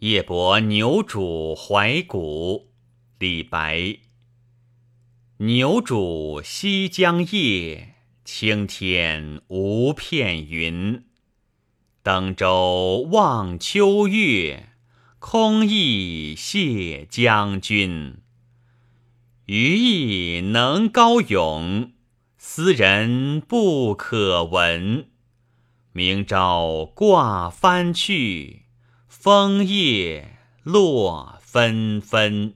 夜泊牛渚怀古，李白。牛渚西江夜，青天无片云。登舟望秋月，空忆谢将军。余亦能高咏，斯人不可闻。明朝挂帆去。枫叶落纷纷。